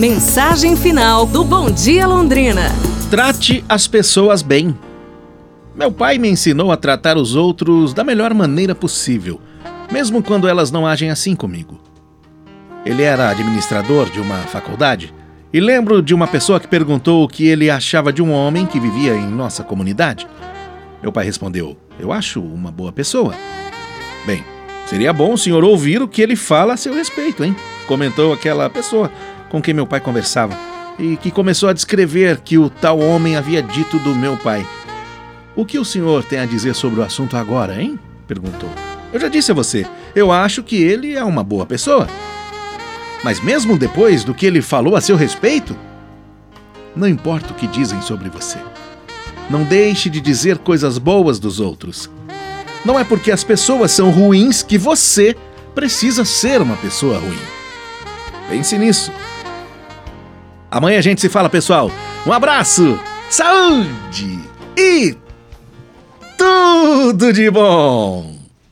Mensagem final do Bom Dia Londrina. Trate as pessoas bem. Meu pai me ensinou a tratar os outros da melhor maneira possível, mesmo quando elas não agem assim comigo. Ele era administrador de uma faculdade e lembro de uma pessoa que perguntou o que ele achava de um homem que vivia em nossa comunidade. Meu pai respondeu: Eu acho uma boa pessoa. Bem, seria bom o senhor ouvir o que ele fala a seu respeito, hein? Comentou aquela pessoa com quem meu pai conversava e que começou a descrever que o tal homem havia dito do meu pai. O que o senhor tem a dizer sobre o assunto agora, hein? perguntou. Eu já disse a você, eu acho que ele é uma boa pessoa. Mas mesmo depois do que ele falou a seu respeito, não importa o que dizem sobre você. Não deixe de dizer coisas boas dos outros. Não é porque as pessoas são ruins que você precisa ser uma pessoa ruim. Pense nisso. Amanhã a gente se fala, pessoal. Um abraço, saúde e tudo de bom!